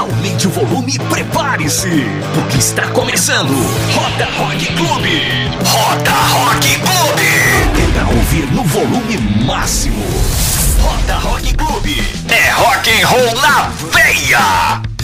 Aumente o volume e prepare-se, porque está começando Rota Rock Clube. Rota Rock Clube. Tenta ouvir no volume máximo. Rota Rock Clube. É rock and roll na veia.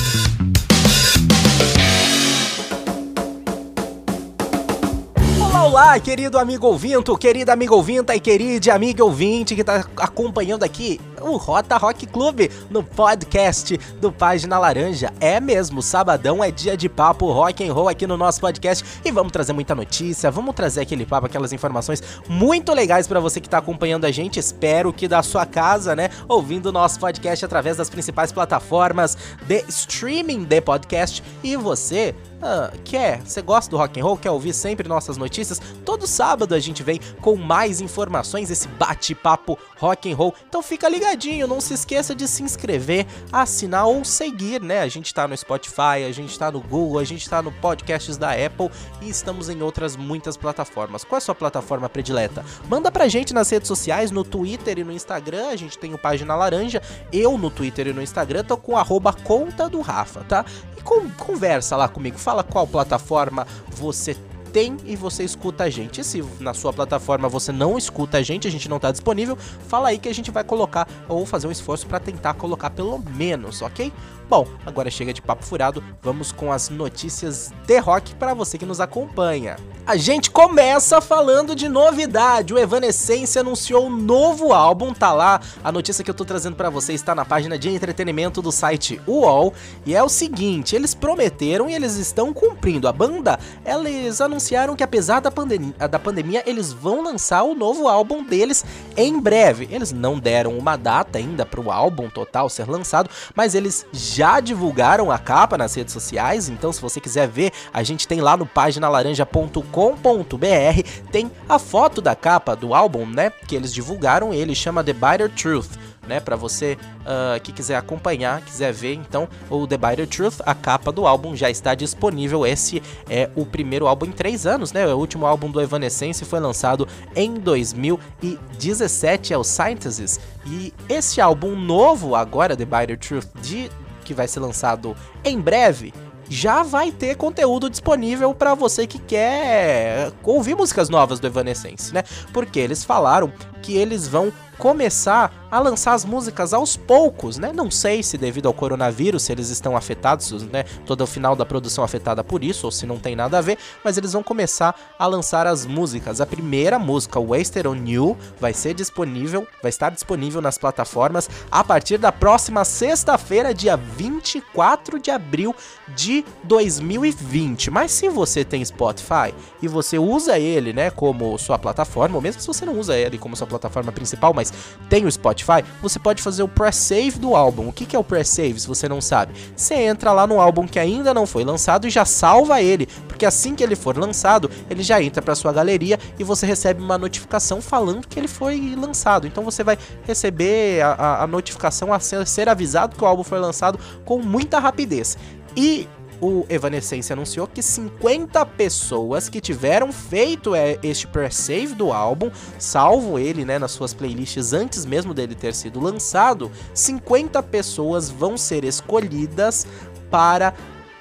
Olá, querido amigo ouvinto, querida amiga ouvinta e querida amiga ouvinte que está acompanhando aqui o Rota Rock Clube no podcast do Página Laranja. É mesmo, sabadão é dia de papo rock and roll aqui no nosso podcast e vamos trazer muita notícia, vamos trazer aquele papo, aquelas informações muito legais para você que está acompanhando a gente. Espero que da sua casa, né, ouvindo o nosso podcast através das principais plataformas de streaming de podcast e você ah, quer? Você gosta do rock and roll? Quer ouvir sempre nossas notícias? Todo sábado a gente vem com mais informações, esse bate-papo rock and roll. Então fica ligadinho, não se esqueça de se inscrever, assinar ou seguir, né? A gente tá no Spotify, a gente tá no Google, a gente tá no podcasts da Apple e estamos em outras muitas plataformas. Qual é a sua plataforma predileta? Manda pra gente nas redes sociais, no Twitter e no Instagram, a gente tem o Página Laranja. Eu no Twitter e no Instagram tô com arroba conta do Rafa, tá? E com, conversa lá comigo, fala qual plataforma você tem e você escuta a gente. E se na sua plataforma você não escuta a gente, a gente não tá disponível, fala aí que a gente vai colocar ou fazer um esforço para tentar colocar pelo menos, ok? Bom, agora chega de papo furado, vamos com as notícias de rock para você que nos acompanha. A gente começa falando de novidade. O Evanescence anunciou um novo álbum, tá lá. A notícia que eu tô trazendo para você está na página de entretenimento do site UOL, e é o seguinte, eles prometeram e eles estão cumprindo. A banda, eles anunciaram que apesar da, pandem da pandemia, eles vão lançar o novo álbum deles em breve. Eles não deram uma data ainda para o álbum total ser lançado, mas eles já divulgaram a capa nas redes sociais, então se você quiser ver, a gente tem lá no paginalaranja.com.br, tem a foto da capa do álbum, né, que eles divulgaram, ele chama The Bitter Truth né? Para você uh, que quiser acompanhar, quiser ver, então o The Bitter Truth, a capa do álbum já está disponível. Esse é o primeiro álbum em três anos, né? O último álbum do Evanescence foi lançado em 2017, é o Synthesis. E esse álbum novo agora, The Bitter Truth, de que vai ser lançado em breve, já vai ter conteúdo disponível para você que quer ouvir músicas novas do Evanescence, né? Porque eles falaram que eles vão começar a lançar as músicas aos poucos, né? Não sei se devido ao coronavírus, se eles estão afetados, né? Todo o final da produção afetada por isso, ou se não tem nada a ver, mas eles vão começar a lançar as músicas. A primeira música, Wasted on You, vai ser disponível, vai estar disponível nas plataformas a partir da próxima sexta-feira, dia 24 de abril de 2020. Mas se você tem Spotify e você usa ele, né, como sua plataforma, ou mesmo se você não usa ele como sua plataforma principal, mas tem o Spotify, você pode fazer o pré-save do álbum. O que, é o pré-save, se você não sabe? Você entra lá no álbum que ainda não foi lançado e já salva ele, porque assim que ele for lançado, ele já entra para sua galeria e você recebe uma notificação falando que ele foi lançado. Então você vai receber a, a, a notificação a ser, ser avisado que o álbum foi lançado com muita rapidez. E o Evanescence anunciou que 50 pessoas que tiveram feito é, este pre-save do álbum, salvo ele né, nas suas playlists antes mesmo dele ter sido lançado, 50 pessoas vão ser escolhidas para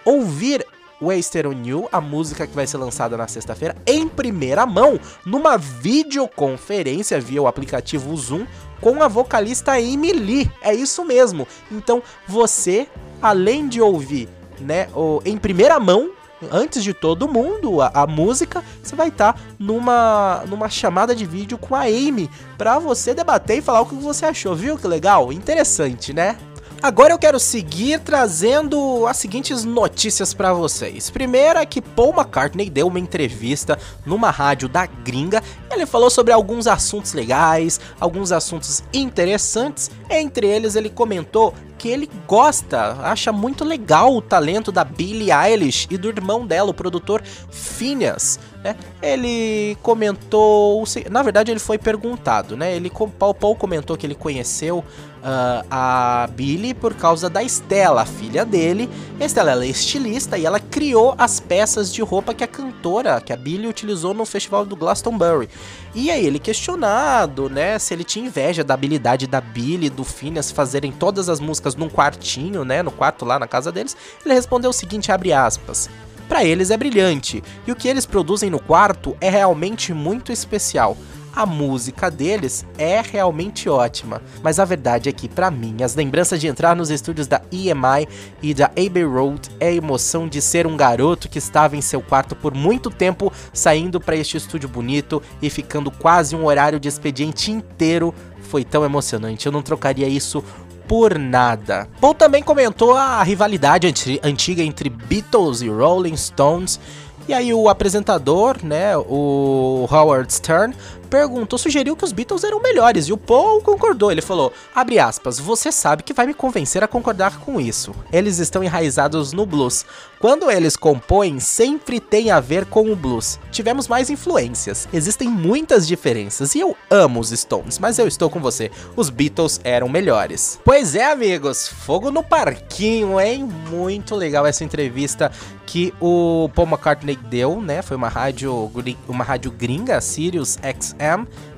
ouvir Wasted on You, a música que vai ser lançada na sexta-feira, em primeira mão, numa videoconferência via o aplicativo Zoom com a vocalista Lee. É isso mesmo. Então você, além de ouvir né, o, em primeira mão, antes de todo mundo, a, a música, você vai estar tá numa, numa chamada de vídeo com a Amy para você debater e falar o que você achou, viu? Que legal, interessante, né? Agora eu quero seguir trazendo as seguintes notícias para vocês. Primeira é que Paul McCartney deu uma entrevista numa rádio da gringa. Ele falou sobre alguns assuntos legais, alguns assuntos interessantes. Entre eles, ele comentou que ele gosta, acha muito legal o talento da Billie Eilish e do irmão dela, o produtor Phineas. Né? Ele comentou, na verdade ele foi perguntado, né? Ele Paul, Paul comentou que ele conheceu uh, a Billy por causa da Estela, a filha dele. A Estela ela é estilista e ela criou as peças de roupa que a cantora, que a Billy utilizou no festival do Glastonbury. E aí ele questionado, né, se ele tinha inveja da habilidade da Billy e do Phineas fazerem todas as músicas num quartinho, né, no quarto lá na casa deles, ele respondeu o seguinte, abre aspas: para eles é brilhante, e o que eles produzem no quarto é realmente muito especial a música deles é realmente ótima. Mas a verdade é que, para mim, as lembranças de entrar nos estúdios da EMI e da Abbey Road é a emoção de ser um garoto que estava em seu quarto por muito tempo, saindo para este estúdio bonito e ficando quase um horário de expediente inteiro. Foi tão emocionante, eu não trocaria isso por nada. Paul também comentou a rivalidade antiga entre Beatles e Rolling Stones. E aí o apresentador, né, o Howard Stern, perguntou, sugeriu que os Beatles eram melhores e o Paul concordou. Ele falou: abre aspas, você sabe que vai me convencer a concordar com isso. Eles estão enraizados no blues. Quando eles compõem, sempre tem a ver com o blues. Tivemos mais influências. Existem muitas diferenças e eu amo os Stones, mas eu estou com você. Os Beatles eram melhores. Pois é, amigos, fogo no parquinho, hein? Muito legal essa entrevista que o Paul McCartney deu, né? Foi uma rádio, uma rádio gringa, Sirius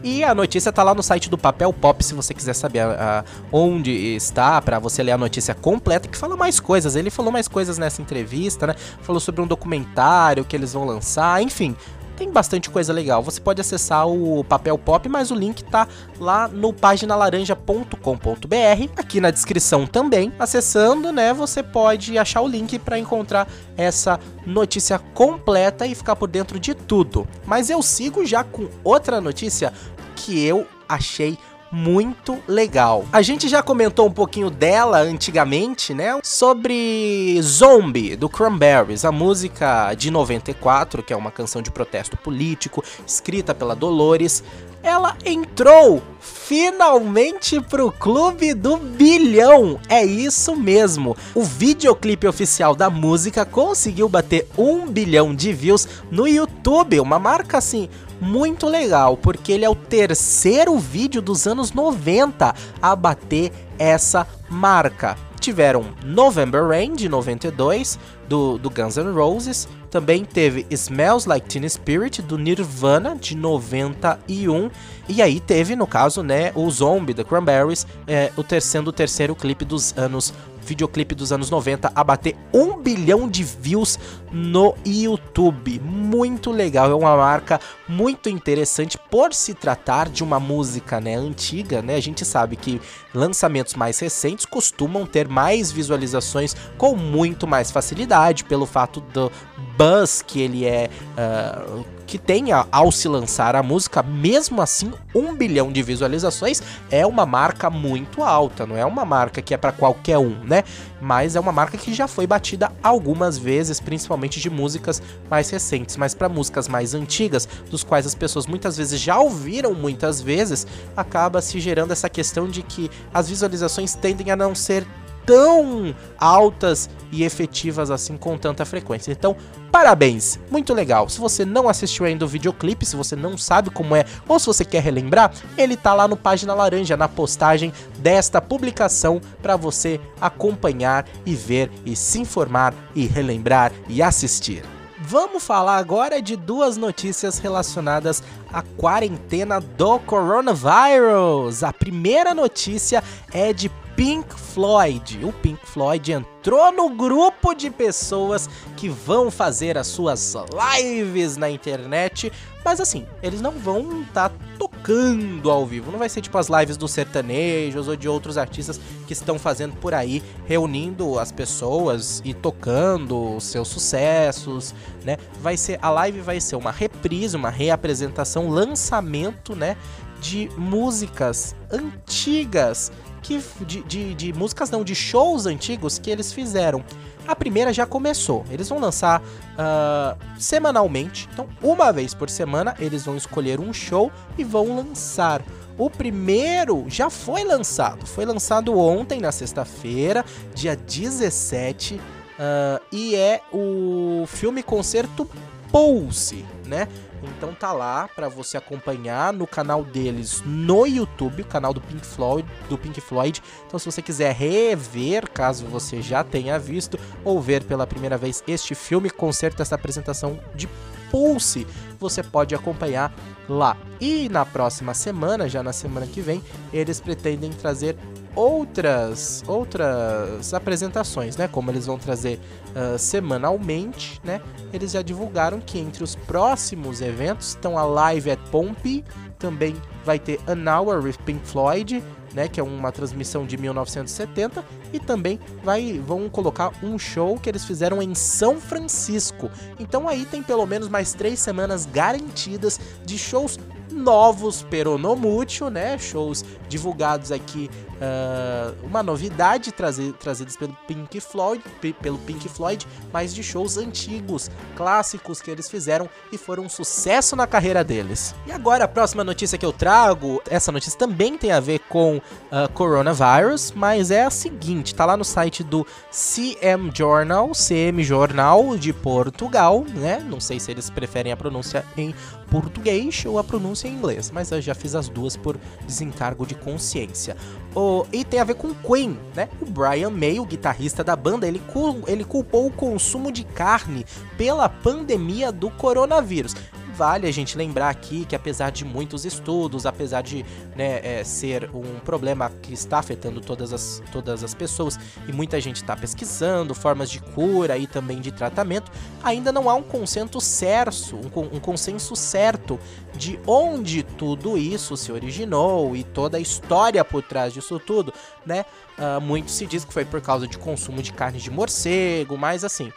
E a notícia tá lá no site do Papel Pop, se você quiser saber a, a, onde está, para você ler a notícia completa, que fala mais coisas. Ele falou mais coisas nessa entrevista, né? Falou sobre um documentário que eles vão lançar, enfim tem bastante coisa legal. Você pode acessar o Papel Pop, mas o link tá lá no paginalaranja.com.br, aqui na descrição também. Acessando, né, você pode achar o link para encontrar essa notícia completa e ficar por dentro de tudo. Mas eu sigo já com outra notícia que eu achei muito legal. A gente já comentou um pouquinho dela antigamente, né? Sobre Zombie, do Cranberries, a música de 94, que é uma canção de protesto político, escrita pela Dolores. Ela entrou finalmente pro clube do bilhão. É isso mesmo. O videoclipe oficial da música conseguiu bater um bilhão de views no YouTube, uma marca assim muito legal, porque ele é o terceiro vídeo dos anos 90 a bater essa marca. Tiveram November Rain de 92 do, do Guns N' Roses, também teve Smells Like Teen Spirit do Nirvana de 91 e aí teve no caso né o Zombie da Cranberries, é, o terceiro, o terceiro clipe dos anos videoclipe dos anos 90 a bater um bilhão de views no YouTube. Muito legal, é uma marca muito interessante por se tratar de uma música né, antiga, né? A gente sabe que lançamentos mais recentes costumam ter mais visualizações com muito mais facilidade pelo fato do buzz que ele é uh, que tenha ao se lançar a música, mesmo assim, um bilhão de visualizações é uma marca muito alta, não é uma marca que é para qualquer um, né? Mas é uma marca que já foi batida algumas vezes, principalmente de músicas mais recentes, mas para músicas mais antigas, dos quais as pessoas muitas vezes já ouviram muitas vezes, acaba se gerando essa questão de que as visualizações tendem a não ser tão altas e efetivas assim com tanta frequência. Então, parabéns, muito legal. Se você não assistiu ainda o videoclipe, se você não sabe como é, ou se você quer relembrar, ele tá lá no Página Laranja, na postagem desta publicação, para você acompanhar e ver e se informar e relembrar e assistir. Vamos falar agora de duas notícias relacionadas à quarentena do coronavírus. A primeira notícia é de Pink Floyd. O Pink Floyd entrou no grupo de pessoas que vão fazer as suas lives na internet, mas assim, eles não vão estar tá tocando ao vivo. Não vai ser tipo as lives dos sertanejos ou de outros artistas que estão fazendo por aí, reunindo as pessoas e tocando os seus sucessos, né? Vai ser a live vai ser uma reprise, uma reapresentação, lançamento, né, de músicas antigas que de, de, de, músicas não, de shows antigos que eles fizeram. A primeira já começou. Eles vão lançar uh, semanalmente. Então, uma vez por semana, eles vão escolher um show e vão lançar. O primeiro já foi lançado. Foi lançado ontem, na sexta-feira, dia 17. Uh, ah, e é o filme concerto Pulse, né? Então tá lá para você acompanhar no canal deles no YouTube, o canal do Pink Floyd, do Pink Floyd. Então se você quiser rever, caso você já tenha visto ou ver pela primeira vez este filme, concerto essa apresentação de Pulse, você pode acompanhar lá. E na próxima semana, já na semana que vem, eles pretendem trazer outras outras apresentações, né? Como eles vão trazer uh, semanalmente, né? Eles já divulgaram que entre os próximos eventos estão a Live at Pompeii, também vai ter An Hour with Pink Floyd, né, que é uma transmissão de 1970, e também vai, vão colocar um show que eles fizeram em São Francisco. Então aí tem pelo menos mais três semanas garantidas de shows novos peronomútil, né? Shows divulgados aqui, uh, uma novidade trazi trazidas pelo Pink Floyd, pelo Pink Floyd, mas de shows antigos, clássicos que eles fizeram e foram um sucesso na carreira deles. E agora a próxima notícia que eu trago, essa notícia também tem a ver com uh, coronavirus, mas é a seguinte, tá lá no site do CM Journal, CM Jornal de Portugal, né? Não sei se eles preferem a pronúncia em português ou a pronúncia em inglês, mas eu já fiz as duas por desencargo de consciência. O, e tem a ver com Queen, né? O Brian May, o guitarrista da banda, ele, ele culpou o consumo de carne pela pandemia do coronavírus vale a gente lembrar aqui que apesar de muitos estudos, apesar de né, é, ser um problema que está afetando todas as, todas as pessoas e muita gente está pesquisando formas de cura e também de tratamento, ainda não há um consenso certo, um, um consenso certo de onde tudo isso se originou e toda a história por trás disso tudo, né? Uh, muito se diz que foi por causa de consumo de carne de morcego, mas assim,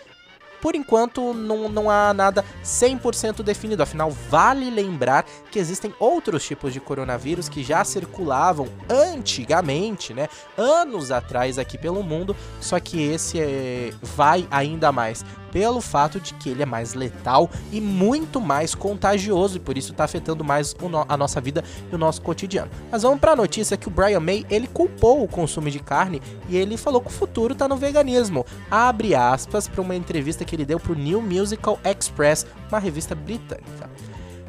por enquanto não, não há nada 100% definido. Afinal, vale lembrar que existem outros tipos de coronavírus que já circulavam antigamente, né? Anos atrás aqui pelo mundo, só que esse é, vai ainda mais pelo fato de que ele é mais letal e muito mais contagioso e por isso está afetando mais a nossa vida e o nosso cotidiano. Mas vamos para a notícia que o Brian May ele culpou o consumo de carne e ele falou que o futuro está no veganismo. Abre aspas para uma entrevista que ele deu para o New Musical Express, uma revista britânica.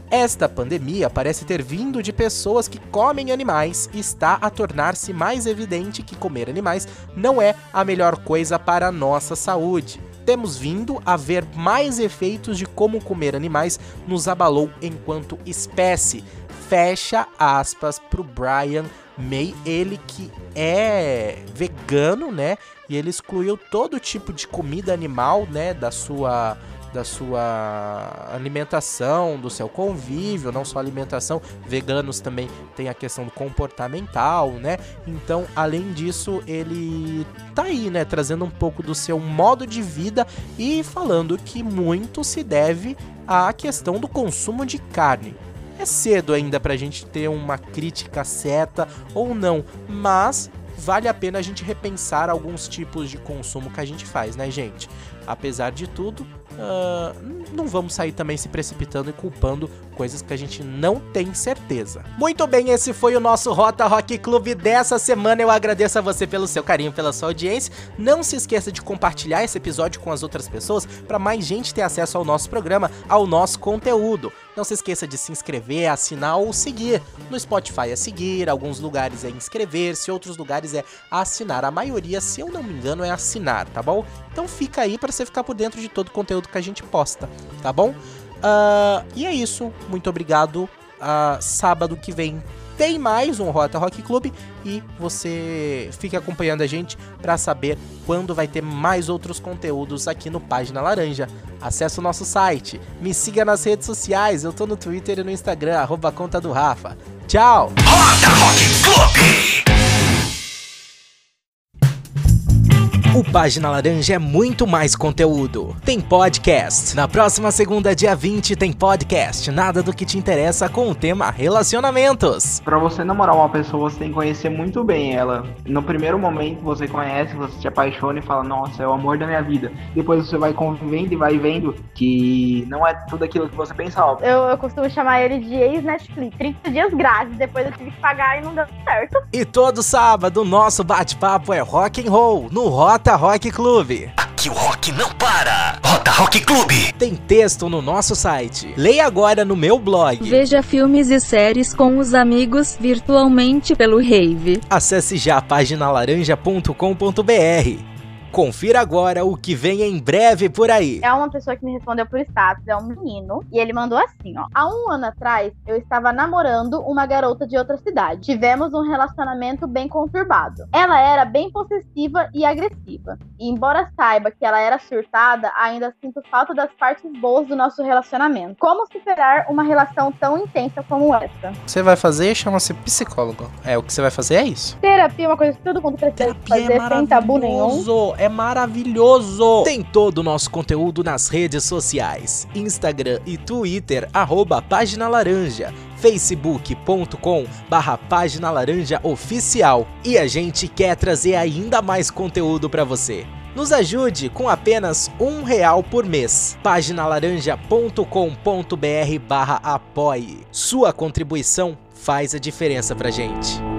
Esta pandemia parece ter vindo de pessoas que comem animais e está a tornar-se mais evidente que comer animais não é a melhor coisa para a nossa saúde temos vindo a ver mais efeitos de como comer animais nos abalou enquanto espécie. Fecha aspas pro Brian May, ele que é vegano, né? E ele excluiu todo tipo de comida animal, né, da sua da sua alimentação, do seu convívio, não só alimentação, veganos também tem a questão do comportamental, né? Então, além disso, ele tá aí, né, trazendo um pouco do seu modo de vida e falando que muito se deve à questão do consumo de carne. É cedo ainda pra gente ter uma crítica certa ou não, mas vale a pena a gente repensar alguns tipos de consumo que a gente faz, né, gente? Apesar de tudo, uh, não vamos sair também se precipitando e culpando coisas que a gente não tem certeza. Muito bem, esse foi o nosso Rota Rock Club dessa semana. Eu agradeço a você pelo seu carinho, pela sua audiência. Não se esqueça de compartilhar esse episódio com as outras pessoas para mais gente ter acesso ao nosso programa, ao nosso conteúdo. Não se esqueça de se inscrever, assinar ou seguir. No Spotify é seguir, alguns lugares é inscrever-se, outros lugares é assinar. A maioria, se eu não me engano, é assinar, tá bom? Então fica aí para você ficar por dentro de todo o conteúdo que a gente posta, tá bom? Uh, e é isso. Muito obrigado. Uh, sábado que vem tem mais um Rota Rock Club e você fique acompanhando a gente para saber quando vai ter mais outros conteúdos aqui no Página Laranja. Acesse o nosso site, me siga nas redes sociais, eu tô no Twitter e no Instagram, arroba conta do Rafa. Tchau! Rota Rock Club! O Página Laranja é muito mais conteúdo. Tem podcast. Na próxima segunda, dia 20, tem podcast. Nada do que te interessa com o tema relacionamentos. Para você namorar uma pessoa, você tem que conhecer muito bem ela. No primeiro momento, você conhece, você se apaixona e fala: Nossa, é o amor da minha vida. Depois você vai convivendo e vai vendo que não é tudo aquilo que você pensava. Eu, eu costumo chamar ele de ex-Netflix. 30 dias grátis, depois eu tive que pagar e não deu certo. E todo sábado, o nosso bate-papo é rock and roll no Rota Rota Rock Clube. Aqui o rock não para. Rota Rock Clube. Tem texto no nosso site. Leia agora no meu blog. Veja filmes e séries com os amigos virtualmente pelo Rave. Acesse já a página laranja.com.br. Confira agora o que vem em breve por aí. É uma pessoa que me respondeu por status, é um menino. E ele mandou assim, ó. Há um ano atrás, eu estava namorando uma garota de outra cidade. Tivemos um relacionamento bem conturbado. Ela era bem possessiva e agressiva. E embora saiba que ela era surtada, ainda sinto falta das partes boas do nosso relacionamento. Como superar uma relação tão intensa como essa? Você vai fazer chama-se psicólogo. É, o que você vai fazer é isso. Terapia é uma coisa que todo mundo precisa fazer sem tabu nenhum. É maravilhoso. Tem todo o nosso conteúdo nas redes sociais, Instagram e Twitter, arroba Página Laranja, facebook.com barra Página Laranja Oficial. E a gente quer trazer ainda mais conteúdo pra você. Nos ajude com apenas um real por mês. Paginalaranja.com.br barra apoie. Sua contribuição faz a diferença pra gente.